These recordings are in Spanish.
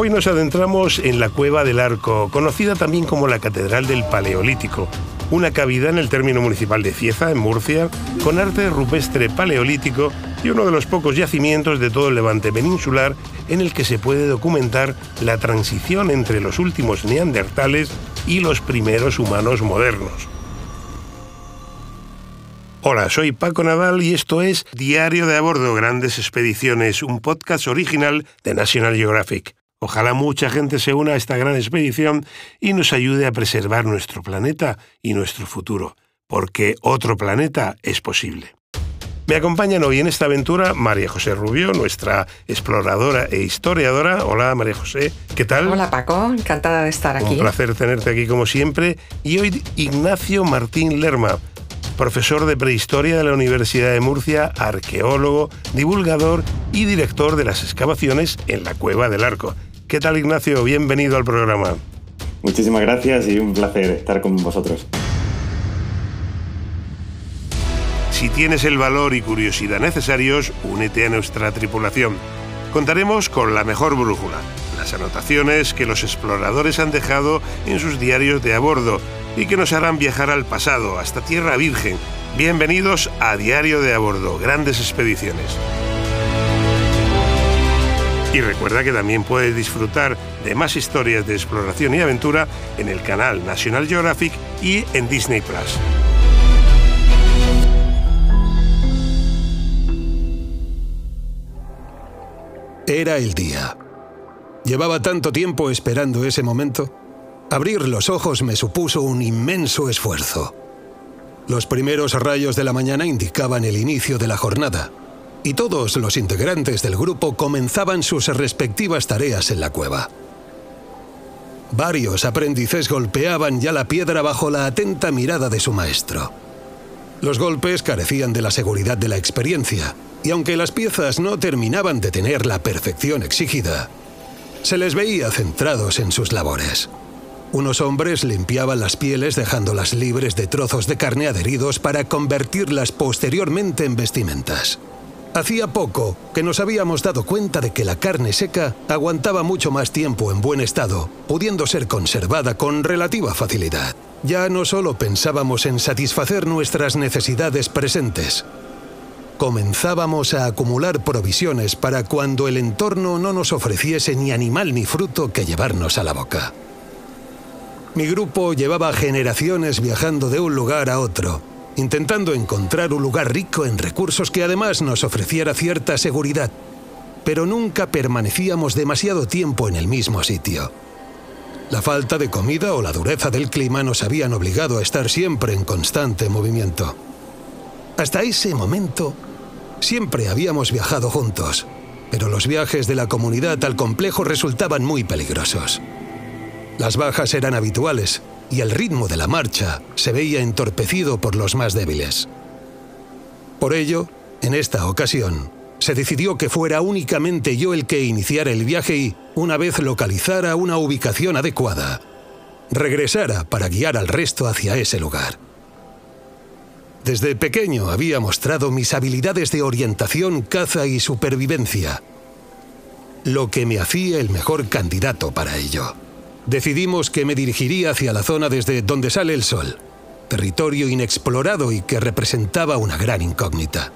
Hoy nos adentramos en la Cueva del Arco, conocida también como la Catedral del Paleolítico, una cavidad en el término municipal de Cieza, en Murcia, con arte rupestre paleolítico y uno de los pocos yacimientos de todo el levante peninsular en el que se puede documentar la transición entre los últimos neandertales y los primeros humanos modernos. Hola, soy Paco Nadal y esto es Diario de a bordo Grandes Expediciones, un podcast original de National Geographic. Ojalá mucha gente se una a esta gran expedición y nos ayude a preservar nuestro planeta y nuestro futuro, porque otro planeta es posible. Me acompañan hoy en esta aventura María José Rubio, nuestra exploradora e historiadora. Hola María José, ¿qué tal? Hola Paco, encantada de estar aquí. Un placer tenerte aquí como siempre. Y hoy Ignacio Martín Lerma, profesor de prehistoria de la Universidad de Murcia, arqueólogo, divulgador y director de las excavaciones en la Cueva del Arco. ¿Qué tal Ignacio? Bienvenido al programa. Muchísimas gracias y un placer estar con vosotros. Si tienes el valor y curiosidad necesarios, únete a nuestra tripulación. Contaremos con la mejor brújula, las anotaciones que los exploradores han dejado en sus diarios de a bordo y que nos harán viajar al pasado, hasta Tierra Virgen. Bienvenidos a Diario de a bordo, grandes expediciones. Y recuerda que también puedes disfrutar de más historias de exploración y aventura en el canal National Geographic y en Disney Plus. Era el día. Llevaba tanto tiempo esperando ese momento. Abrir los ojos me supuso un inmenso esfuerzo. Los primeros rayos de la mañana indicaban el inicio de la jornada y todos los integrantes del grupo comenzaban sus respectivas tareas en la cueva. Varios aprendices golpeaban ya la piedra bajo la atenta mirada de su maestro. Los golpes carecían de la seguridad de la experiencia, y aunque las piezas no terminaban de tener la perfección exigida, se les veía centrados en sus labores. Unos hombres limpiaban las pieles dejándolas libres de trozos de carne adheridos para convertirlas posteriormente en vestimentas. Hacía poco que nos habíamos dado cuenta de que la carne seca aguantaba mucho más tiempo en buen estado, pudiendo ser conservada con relativa facilidad. Ya no solo pensábamos en satisfacer nuestras necesidades presentes, comenzábamos a acumular provisiones para cuando el entorno no nos ofreciese ni animal ni fruto que llevarnos a la boca. Mi grupo llevaba generaciones viajando de un lugar a otro, intentando encontrar un lugar rico en recursos que además nos ofreciera cierta seguridad, pero nunca permanecíamos demasiado tiempo en el mismo sitio. La falta de comida o la dureza del clima nos habían obligado a estar siempre en constante movimiento. Hasta ese momento, siempre habíamos viajado juntos, pero los viajes de la comunidad al complejo resultaban muy peligrosos. Las bajas eran habituales y el ritmo de la marcha se veía entorpecido por los más débiles. Por ello, en esta ocasión, se decidió que fuera únicamente yo el que iniciara el viaje y, una vez localizara una ubicación adecuada, regresara para guiar al resto hacia ese lugar. Desde pequeño había mostrado mis habilidades de orientación, caza y supervivencia, lo que me hacía el mejor candidato para ello decidimos que me dirigiría hacia la zona desde donde sale el sol, territorio inexplorado y que representaba una gran incógnita.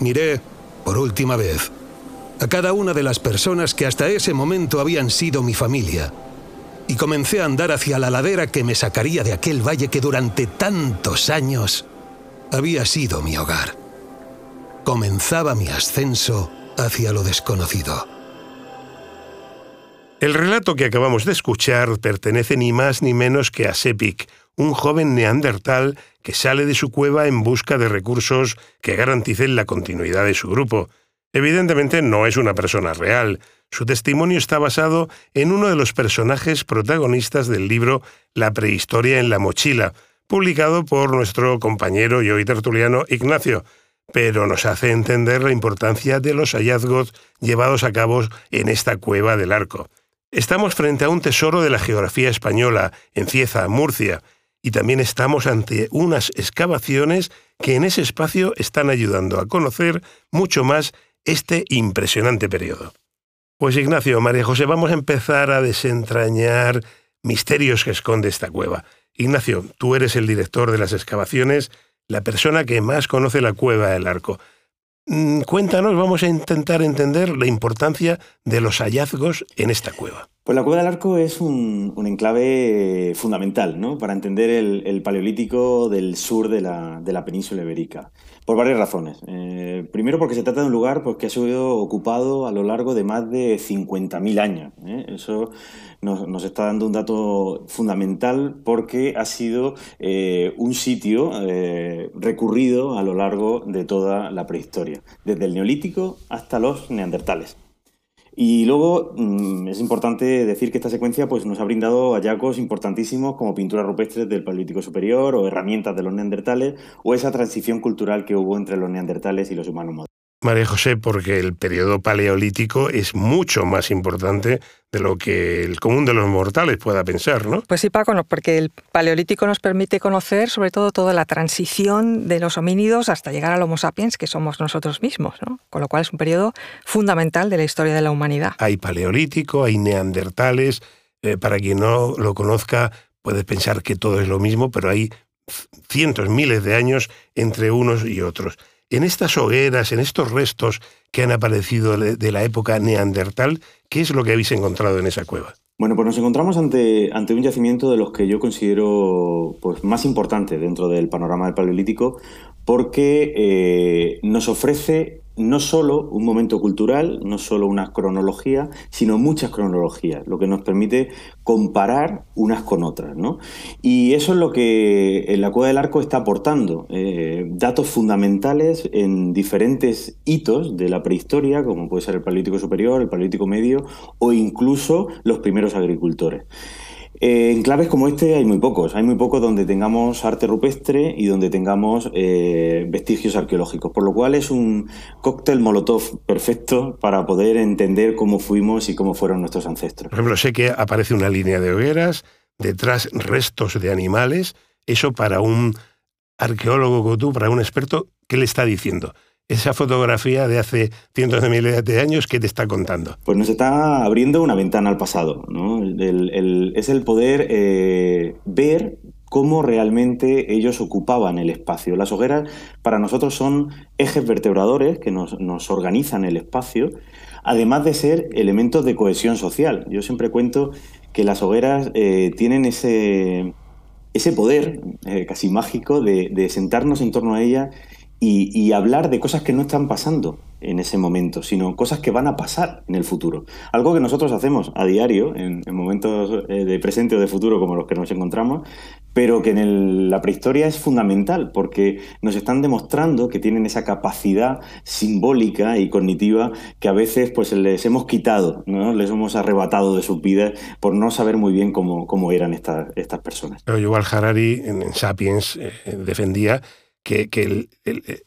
Miré, por última vez, a cada una de las personas que hasta ese momento habían sido mi familia, y comencé a andar hacia la ladera que me sacaría de aquel valle que durante tantos años había sido mi hogar. Comenzaba mi ascenso hacia lo desconocido. El relato que acabamos de escuchar pertenece ni más ni menos que a Sepik, un joven neandertal que sale de su cueva en busca de recursos que garanticen la continuidad de su grupo. Evidentemente no es una persona real. Su testimonio está basado en uno de los personajes protagonistas del libro La prehistoria en la mochila, publicado por nuestro compañero y hoy tertuliano Ignacio, pero nos hace entender la importancia de los hallazgos llevados a cabo en esta cueva del arco. Estamos frente a un tesoro de la geografía española, en Cieza, Murcia, y también estamos ante unas excavaciones que en ese espacio están ayudando a conocer mucho más este impresionante periodo. Pues Ignacio, María José, vamos a empezar a desentrañar misterios que esconde esta cueva. Ignacio, tú eres el director de las excavaciones, la persona que más conoce la cueva del arco. Mm, cuéntanos, vamos a intentar entender la importancia de los hallazgos en esta cueva. Pues la Cueva del Arco es un, enclave fundamental ¿no? para entender el, paleolítico del sur de la, península ibérica, por varias razones. Eh, primero porque se trata de un lugar pues, que ha sido ocupado a lo largo de más de 50.000 años. ¿eh? Eso nos, está dando un dato fundamental porque ha sido eh, un sitio recurrido a lo largo de toda la prehistoria, desde el neolítico hasta los neandertales. Y luego mm, es importante decir que esta secuencia pues, nos ha brindado hallazgos importantísimos como pinturas rupestres del Paleolítico Superior o herramientas de los neandertales o esa transición cultural que hubo entre los neandertales y los humanos modernos. María José, porque el periodo paleolítico es mucho más importante de lo que el común de los mortales pueda pensar, ¿no? Pues sí, Paco, porque el paleolítico nos permite conocer sobre todo toda la transición de los homínidos hasta llegar al Homo sapiens, que somos nosotros mismos, ¿no? Con lo cual es un periodo fundamental de la historia de la humanidad. Hay paleolítico, hay neandertales. Eh, para quien no lo conozca, puede pensar que todo es lo mismo, pero hay cientos, miles de años entre unos y otros. En estas hogueras, en estos restos que han aparecido de la época neandertal, ¿qué es lo que habéis encontrado en esa cueva? Bueno, pues nos encontramos ante, ante un yacimiento de los que yo considero pues, más importante dentro del panorama del Paleolítico, porque eh, nos ofrece no solo un momento cultural, no solo una cronología, sino muchas cronologías, lo que nos permite comparar unas con otras. ¿no? Y eso es lo que la Cueva del Arco está aportando, eh, datos fundamentales en diferentes hitos de la prehistoria, como puede ser el Paleolítico Superior, el Paleolítico Medio o incluso los primeros agricultores. Eh, en claves como este hay muy pocos. Hay muy pocos donde tengamos arte rupestre y donde tengamos eh, vestigios arqueológicos. Por lo cual es un cóctel molotov perfecto para poder entender cómo fuimos y cómo fueron nuestros ancestros. Por ejemplo, sé que aparece una línea de hogueras, detrás restos de animales. Eso para un arqueólogo como tú, para un experto, ¿qué le está diciendo? Esa fotografía de hace cientos de miles de años, ¿qué te está contando? Pues nos está abriendo una ventana al pasado. es el poder eh, ver cómo realmente ellos ocupaban el espacio. Las hogueras para nosotros son ejes vertebradores que nos, organizan el espacio, además de ser elementos de cohesión social. Yo siempre cuento que las hogueras eh, tienen ese, poder eh, casi mágico de, de sentarnos en torno a ellas y, hablar de cosas que no están pasando en ese momento, sino cosas que van a pasar en el futuro. Algo que nosotros hacemos a diario, en, momentos eh, de presente o de futuro como los que nos encontramos, pero que en la prehistoria es fundamental porque nos están demostrando que tienen esa capacidad simbólica y cognitiva que a veces pues les hemos quitado, ¿no? les hemos arrebatado de sus vidas por no saber muy bien cómo, cómo eran estas, estas personas. Pero Yuval Harari en, Sapiens eh, defendía que,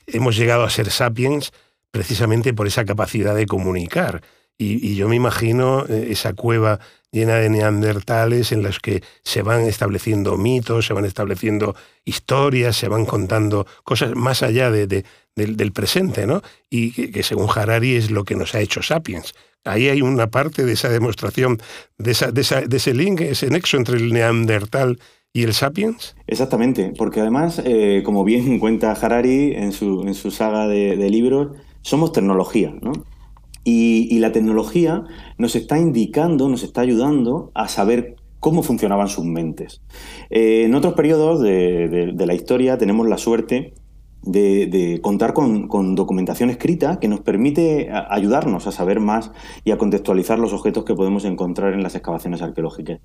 hemos llegado a ser sapiens precisamente por esa capacidad de comunicar. Y, yo me imagino eh, esa cueva llena de neandertales en las que se van estableciendo mitos, se van estableciendo historias, se van contando cosas más allá de, del, presente, ¿no? Y que, según Harari es lo que nos ha hecho sapiens. Ahí hay una parte de esa demostración, de, esa, de ese link, ese nexo entre el neandertal ¿Y el Sapiens? Exactamente, porque además, eh, como bien cuenta Harari en su, en su saga de, libros, somos tecnología, ¿no? Y, la tecnología nos está indicando, nos está ayudando a saber cómo funcionaban sus mentes. Eh, en otros periodos de, de, la historia tenemos la suerte de, contar con, documentación escrita que nos permite ayudarnos a saber más y a contextualizar los objetos que podemos encontrar en las excavaciones arqueológicas.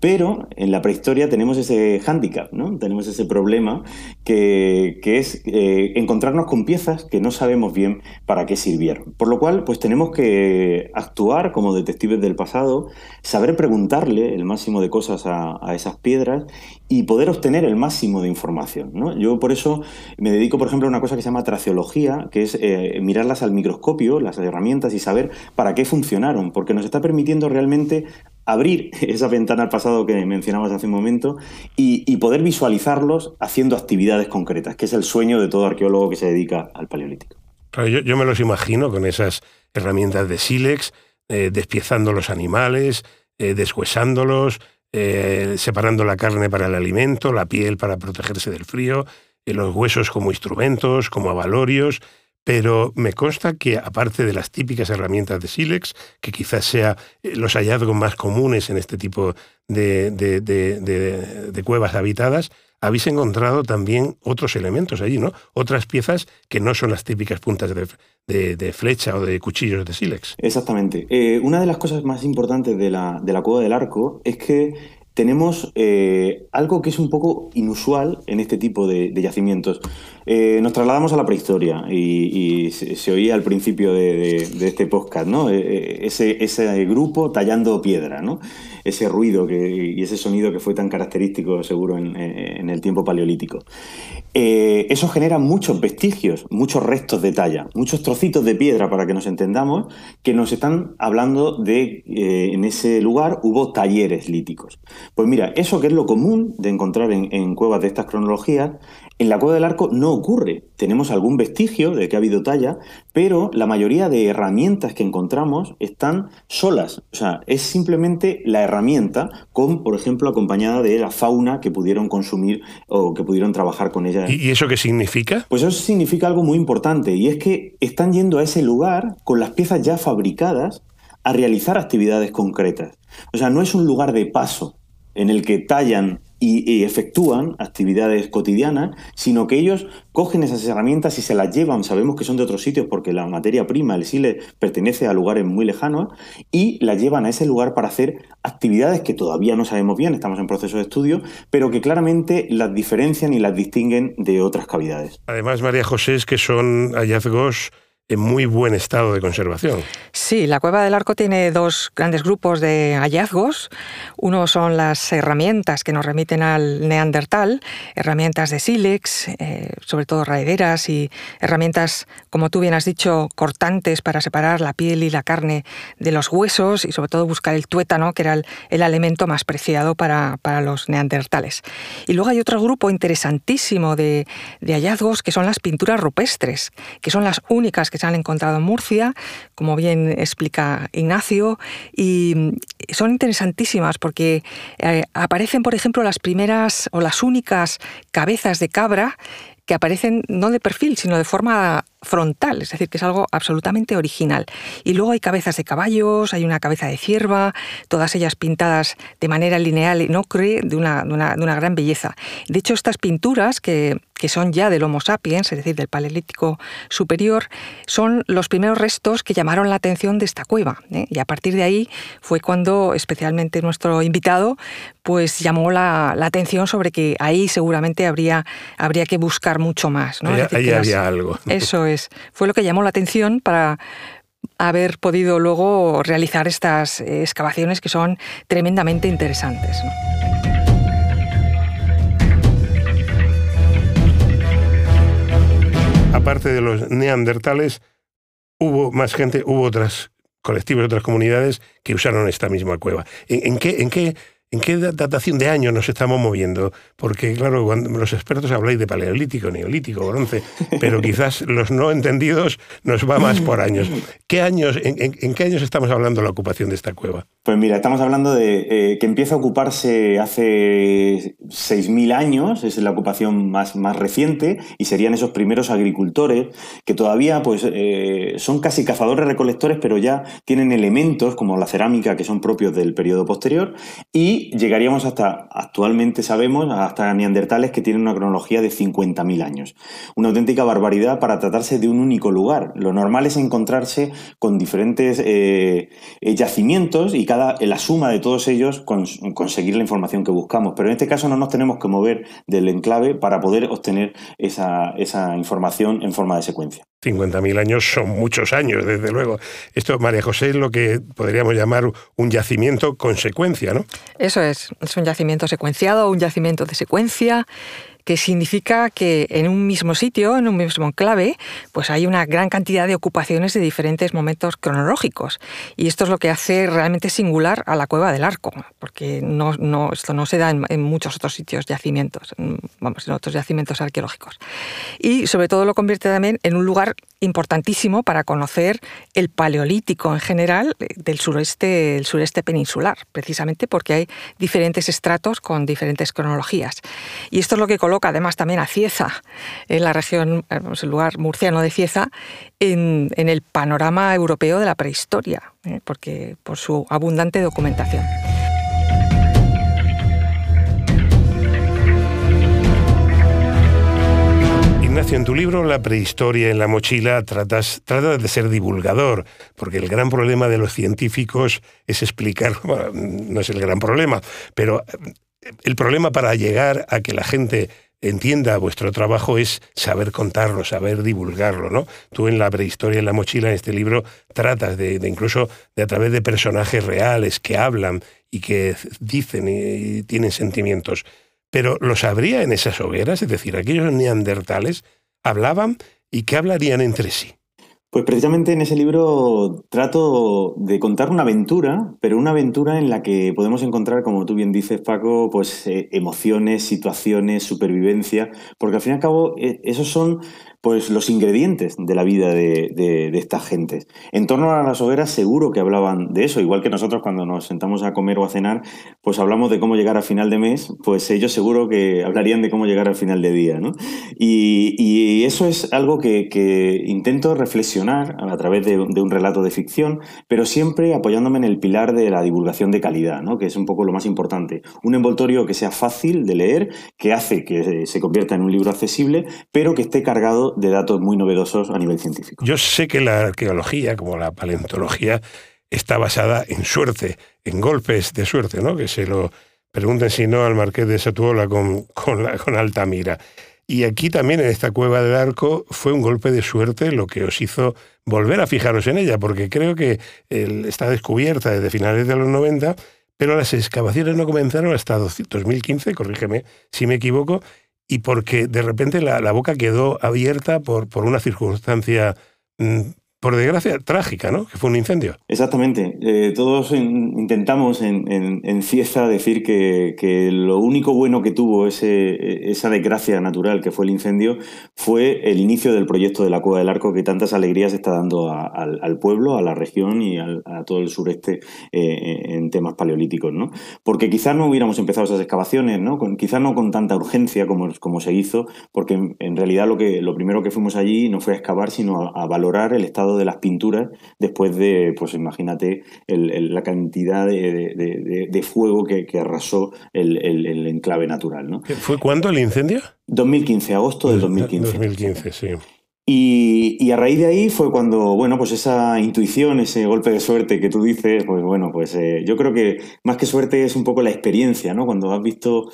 Pero en la prehistoria tenemos ese hándicap, ¿no? tenemos ese problema que, es eh, encontrarnos con piezas que no sabemos bien para qué sirvieron. Por lo cual, pues tenemos que actuar como detectives del pasado, saber preguntarle el máximo de cosas a, a esas piedras y poder obtener el máximo de información. ¿no? Yo por eso me dedico, por ejemplo, a una cosa que se llama traciología, que es eh, mirarlas al microscopio, las herramientas, y saber para qué funcionaron, porque nos está permitiendo realmente abrir esa ventana al pasado que mencionabas hace un momento y, poder visualizarlos haciendo actividades concretas, que es el sueño de todo arqueólogo que se dedica al paleolítico. yo, me los imagino con esas herramientas de sílex, despiezando los animales, deshuesándolos, separando la carne para el alimento, la piel para protegerse del frío, los huesos como instrumentos, como avalorios, pero me consta que aparte de las típicas herramientas de sílex, que quizás sea los hallazgos más comunes en este tipo de cuevas habitadas, habéis encontrado también otros elementos allí, ¿no? Otras piezas que no son las típicas puntas de, flecha o de cuchillos de sílex. Exactamente. Eh, una de las cosas más importantes de la, de cueva del arco es que tenemos eh, algo que es un poco inusual en este tipo de, yacimientos. Eh, nos trasladamos a la prehistoria y, se, oía al principio de, este podcast, ¿no? ese, ese, grupo tallando piedra, ¿no? Ese ruido y ese sonido que fue tan característico seguro en, el tiempo paleolítico. Eh, eso genera muchos vestigios, muchos restos de talla, muchos trocitos de piedra para que nos entendamos, que nos están hablando de eh, en ese lugar hubo talleres líticos. Pues mira, eso que es lo común de encontrar en cuevas de estas cronologías, en la cueva del arco no ocurre. Tenemos algún vestigio de que ha habido talla, pero la mayoría de herramientas que encontramos están solas. O sea, es simplemente la herramienta con, por ejemplo, acompañada de la fauna que pudieron consumir o que pudieron trabajar con ella. ¿Y eso qué significa? Pues eso significa algo muy importante y es que están yendo a ese lugar con las piezas ya fabricadas a realizar actividades concretas. O sea, no es un lugar de paso en el que tallan y, efectúan actividades cotidianas, sino que ellos cogen esas herramientas y se las llevan, sabemos que son de otros sitios porque la materia prima, el SILE, pertenece a lugares muy lejanos, y las llevan a ese lugar para hacer actividades que todavía no sabemos bien, estamos en proceso de estudio, pero que claramente las diferencian y las distinguen de otras cavidades. Además, María José, es que son hallazgos en muy buen estado de conservación. Sí, la cueva del arco tiene dos grandes grupos de hallazgos. Uno son las herramientas que nos remiten al neandertal, herramientas de sílex, eh, sobre todo raederas y herramientas, como tú bien has dicho, cortantes para separar la piel y la carne de los huesos y sobre todo buscar el tuétano, que era el, alimento más preciado para, los neandertales. Y luego hay otro grupo interesantísimo de, de hallazgos que son las pinturas rupestres, que son las únicas que se han encontrado en Murcia, como bien explica Ignacio, y son interesantísimas porque eh, aparecen, por ejemplo, las primeras o las únicas cabezas de cabra que aparecen no de perfil, sino de forma frontal, es decir, que es algo absolutamente original. Y luego hay cabezas de caballos, hay una cabeza de cierva, todas ellas pintadas de manera lineal y no cree de una, de una, gran belleza. De hecho, estas pinturas, que, que, son ya del Homo sapiens, es decir, del Paleolítico superior, son los primeros restos que llamaron la atención de esta cueva. ¿eh? Y a partir de ahí fue cuando, especialmente nuestro invitado, pues llamó la, la atención sobre que ahí seguramente habría, habría que buscar mucho más. ¿no? Ahí, había algo. Eso es. Fue lo que llamó la atención para haber podido luego realizar estas excavaciones que son tremendamente interesantes. Aparte de los neandertales, hubo más gente, hubo otras colectivos, otras comunidades que usaron esta misma cueva. ¿En, qué, en qué ¿En qué datación de años nos estamos moviendo? Porque, claro, cuando los expertos habláis de paleolítico, neolítico, bronce, pero quizás los no entendidos nos va más por años. ¿Qué años en, qué años estamos hablando de la ocupación de esta cueva? Pues mira, estamos hablando de eh, que empieza a ocuparse hace 6.000 años, es la ocupación más, más reciente, y serían esos primeros agricultores que todavía pues, eh, son casi cazadores-recolectores, pero ya tienen elementos como la cerámica que son propios del periodo posterior, y llegaríamos hasta, actualmente sabemos, hasta neandertales que tienen una cronología de 50.000 años. Una auténtica barbaridad para tratarse de un único lugar. Lo normal es encontrarse con diferentes eh, yacimientos y cada, la suma de todos ellos conseguir la información que buscamos. Pero en este caso no nos tenemos que mover del enclave para poder obtener esa, esa información en forma de secuencia. 50.000 años son muchos años, desde luego. Esto, María José, es lo que podríamos llamar un yacimiento con secuencia, ¿no? Eso es, es un yacimiento secuenciado, un yacimiento de secuencia que significa que en un mismo sitio, en un mismo enclave, pues hay una gran cantidad de ocupaciones de diferentes momentos cronológicos. Y esto es lo que hace realmente singular a la cueva del arco, porque no, no, esto no se da en, muchos otros sitios, yacimientos, vamos, en otros yacimientos arqueológicos. Y sobre todo lo convierte también en un lugar importantísimo para conocer el paleolítico en general eh, del sureste, sureste peninsular, precisamente porque hay diferentes estratos con diferentes cronologías. Y esto es lo que coloca además también a Cieza, en la región, eh, el lugar murciano de Cieza, en, en el panorama europeo de la prehistoria, eh, porque por su abundante documentación. En tu libro La prehistoria en la mochila tratas, tratas de ser divulgador, porque el gran problema de los científicos es explicar, bueno, no es el gran problema, pero eh, el problema para llegar a que la gente entienda vuestro trabajo es saber contarlo, saber divulgarlo, ¿no? Tú en la prehistoria en la mochila, en este libro, tratas de incluso de a través de personajes reales que hablan y que dicen y tienen sentimientos pero ¿lo sabría en esas hogueras? Es decir, aquellos neandertales hablaban y qué hablarían entre sí. Pues precisamente en ese libro trato de contar una aventura, pero una aventura en la que podemos encontrar, como tú bien dices, Paco, pues eh, emociones, situaciones, supervivencia, porque al fin y al cabo eh, esos son pues los ingredientes de la vida de, estas gentes. En torno a las hogueras seguro que hablaban de eso, igual que nosotros cuando nos sentamos a comer o a cenar, pues hablamos de cómo llegar a final de mes, pues ellos seguro que hablarían de cómo llegar al final de día. ¿no? Y, eso es algo que, que, intento reflexionar a través de, de, un relato de ficción, pero siempre apoyándome en el pilar de la divulgación de calidad, ¿no? que es un poco lo más importante. Un envoltorio que sea fácil de leer, que hace que se convierta en un libro accesible, pero que esté cargado de datos muy novedosos a nivel científico. Yo sé que la arqueología, como la paleontología, está basada en suerte, en golpes de suerte, ¿no? Que se lo pregunten si no al marqués de Satuola con, con, la, con Altamira. Y aquí también en esta cueva del arco fue un golpe de suerte lo que os hizo volver a fijaros en ella, porque creo que está descubierta desde finales de los 90, pero las excavaciones no comenzaron hasta 2015, corrígeme si me equivoco, y porque de repente la, boca quedó abierta por, por una circunstancia mmm, por desgracia, trágica, ¿no? Que fue un incendio. Exactamente. Eh, todos in, intentamos en, en, Cieza decir que, lo único bueno que tuvo ese, esa desgracia natural que fue el incendio fue el inicio del proyecto de la Cueva del Arco que tantas alegrías está dando al, pueblo, a la región y a todo el sureste eh, en temas paleolíticos, ¿no? Porque quizás no hubiéramos empezado esas excavaciones, ¿no? Quizás no con tanta urgencia como, se hizo, porque en, realidad lo, que, lo primero que fuimos allí no fue a excavar, sino a valorar el estado de las pinturas después de, pues imagínate, el, el, la cantidad de, de, de fuego que, que arrasó el, el, enclave natural. ¿no? ¿Fue cuándo el incendio? 2015, agosto del 2015. 2015, sí. Y, y, a raíz de ahí fue cuando, bueno, pues esa intuición, ese golpe de suerte que tú dices, pues bueno, pues eh, yo creo que más que suerte es un poco la experiencia, ¿no? Cuando has visto,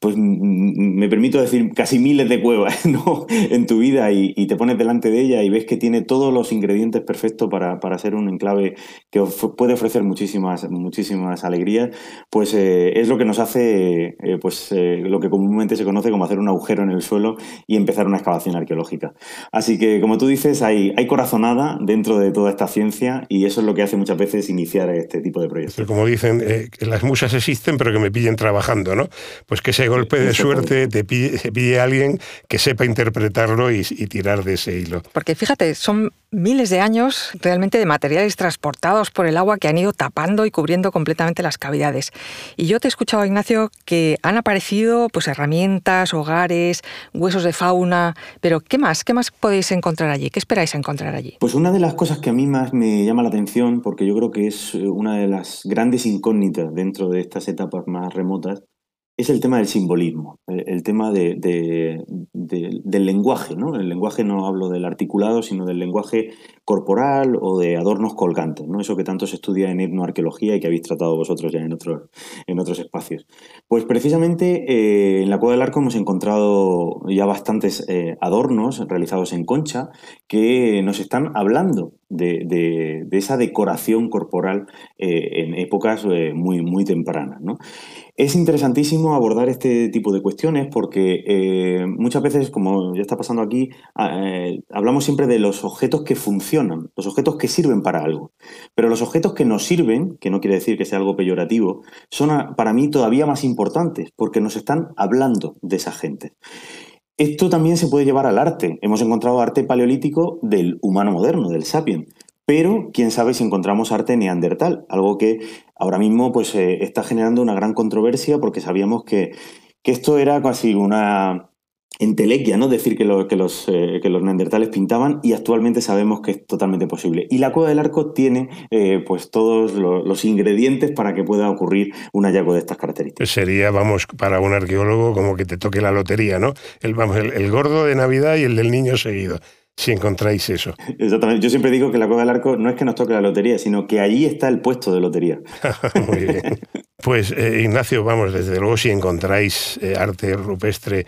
pues me permito decir, casi miles de cuevas, ¿no? En tu vida y, te pones delante de ella y ves que tiene todos los ingredientes perfectos para, para ser un enclave que puede ofrecer muchísimas, muchísimas alegrías, pues eh, es lo que nos hace, eh, pues eh, lo que comúnmente se conoce como hacer un agujero en el suelo y empezar una excavación arqueológica. Así que, como tú dices, hay, hay corazonada dentro de toda esta ciencia y eso es lo que hace muchas veces iniciar este tipo de proyectos. Pero como dicen, las musas existen, pero que me pillen trabajando, ¿no? Pues que ese golpe de suerte te pille, te alguien que sepa interpretarlo y, y tirar de ese hilo. Porque fíjate, son miles de años realmente de materiales transportados por el agua que han ido tapando y cubriendo completamente las cavidades. Y yo te he escuchado, Ignacio, que han aparecido pues herramientas, hogares, huesos de fauna, pero ¿qué más? ¿Qué más podéis encontrar allí? ¿Qué esperáis encontrar allí? Pues una de las cosas que a mí más me llama la atención, porque yo creo que es una de las grandes incógnitas dentro de estas etapas más remotas, es el tema del simbolismo, el, tema de, de, de, del lenguaje. ¿no? El lenguaje no hablo del articulado, sino del lenguaje corporal o de adornos colgantes, ¿no? eso que tanto se estudia en etnoarqueología y que habéis tratado vosotros ya en otros, en otros espacios. Pues precisamente eh, en la Cueva del Arco hemos encontrado ya bastantes eh, adornos realizados en concha que nos están hablando de, de, esa decoración corporal eh, en épocas muy, muy tempranas. Es interesantísimo abordar este tipo de cuestiones porque muchas veces, como ya está pasando aquí, eh, hablamos siempre de los objetos que funcionan, los objetos que sirven para algo. Pero los objetos que nos sirven, que no quiere decir que sea algo peyorativo, son a, para mí todavía más importantes porque nos están hablando de esa gente. Esto también se puede llevar al arte. Hemos encontrado arte paleolítico del humano moderno, del sapien. Pero quién sabe si encontramos arte neandertal, algo que ahora mismo pues, eh, está generando una gran controversia porque sabíamos que, que esto era casi una, entelequia, ¿no? Decir que, que, los, eh, que, los, neandertales pintaban y actualmente sabemos que es totalmente posible. Y la Cueva del Arco tiene eh, pues todos los, ingredientes para que pueda ocurrir un hallazgo de estas características. Sería, vamos, para un arqueólogo como que te toque la lotería, ¿no? El, vamos, el, gordo de Navidad y el del niño seguido si encontráis eso. Exactamente. Yo siempre digo que la Cueva del Arco no es que nos toque la lotería, sino que allí está el puesto de lotería. Muy bien. Pues eh, Ignacio, vamos, desde luego si encontráis arte rupestre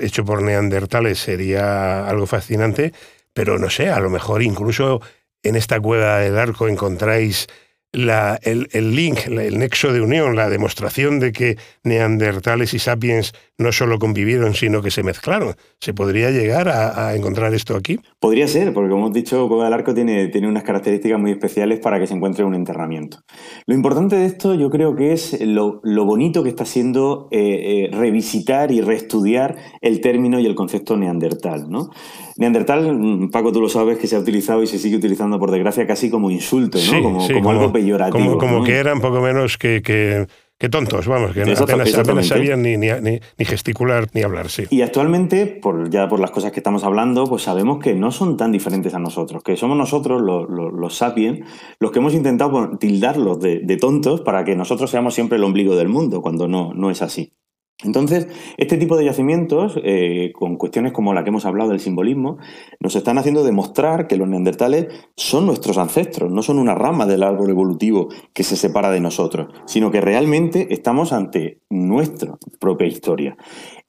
hecho por neandertales sería algo fascinante, pero no sé, a lo mejor incluso en esta cueva del arco encontráis el, link, el nexo de unión, la demostración de que neandertales y sapiens no solo convivieron, sino que se mezclaron. ¿Se podría llegar a, encontrar esto aquí? Podría ser, porque como hemos dicho, Cueva del Arco tiene, tiene unas características muy especiales para que se encuentre un enterramiento. Lo importante de esto yo creo que es lo, bonito que está siendo eh, eh, revisitar y reestudiar el término y el concepto neandertal. ¿no? Neandertal, mm, Paco, tú lo sabes, que se ha utilizado y se sigue utilizando, por desgracia, casi como insulto, ¿no? como, algo peyorativo. Como, que eran poco menos que, que tontos, vamos, que apenas, sabían ni, ni, ni, gesticular ni hablar, sí. Y actualmente, por, ya por las cosas que estamos hablando, pues sabemos que no son tan diferentes a nosotros, que somos nosotros, los, los, sapiens, los que hemos intentado tildarlos de, de, tontos para que nosotros seamos siempre el ombligo del mundo, cuando no, no es así. Entonces, este tipo de yacimientos, eh, con cuestiones como la que hemos hablado del simbolismo, nos están haciendo demostrar que los neandertales son nuestros ancestros, no son una rama del árbol evolutivo que se separa de nosotros, sino que realmente estamos ante nuestra propia historia.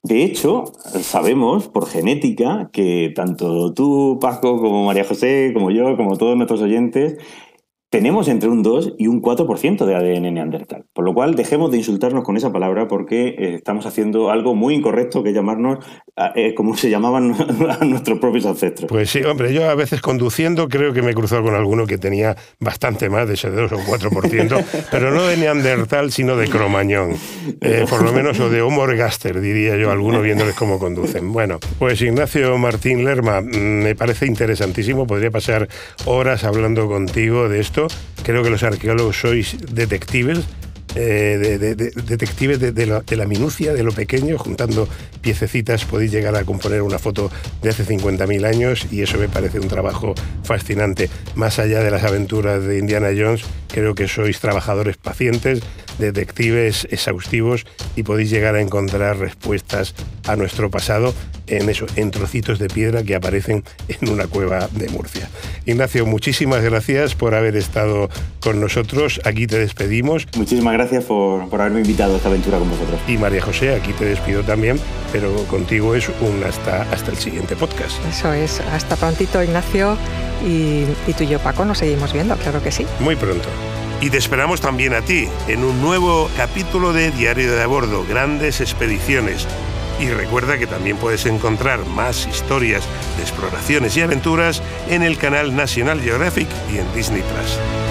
De hecho, sabemos por genética que tanto tú, Paco, como María José, como yo, como todos nuestros oyentes, tenemos entre un 2 y un 4% de ADN neandertal. Por lo cual, dejemos de insultarnos con esa palabra porque eh, estamos haciendo algo muy incorrecto que llamarnos eh, como se llamaban a nuestros propios ancestros. Pues sí, hombre, yo a veces conduciendo creo que me he cruzado con alguno que tenía bastante más de ese 2 o 4%, pero no de neandertal, sino de cromañón. Eh, por lo menos, o de Homo ergaster, diría yo, alguno viéndoles cómo conducen. Bueno, pues Ignacio Martín Lerma, mm, me parece interesantísimo, podría pasar horas hablando contigo de esto Creo que los arqueólogos sois detectives eh, de, detectives de, la, minucia, de lo pequeño, juntando piececitas podéis llegar a componer una foto de hace 50.000 años y eso me parece un trabajo fascinante. Más allá de las aventuras de Indiana Jones, creo que sois trabajadores pacientes, detectives exhaustivos y podéis llegar a encontrar respuestas a nuestro pasado en eso, en trocitos de piedra que aparecen en una cueva de Murcia. Ignacio, muchísimas gracias por haber estado con nosotros. Aquí te despedimos. Muchísimas gracias por, por haberme invitado a esta aventura con vosotros. Y María José, aquí te despido también, pero contigo es un hasta, hasta el siguiente podcast. Eso es, hasta prontito Ignacio y, y tú y yo Paco nos seguimos viendo, claro que sí. Muy pronto. Y te esperamos también a ti en un nuevo capítulo de Diario de a Bordo, Grandes Expediciones y recuerda que también puedes encontrar más historias de exploraciones y aventuras en el canal National Geographic y en Disney Plus.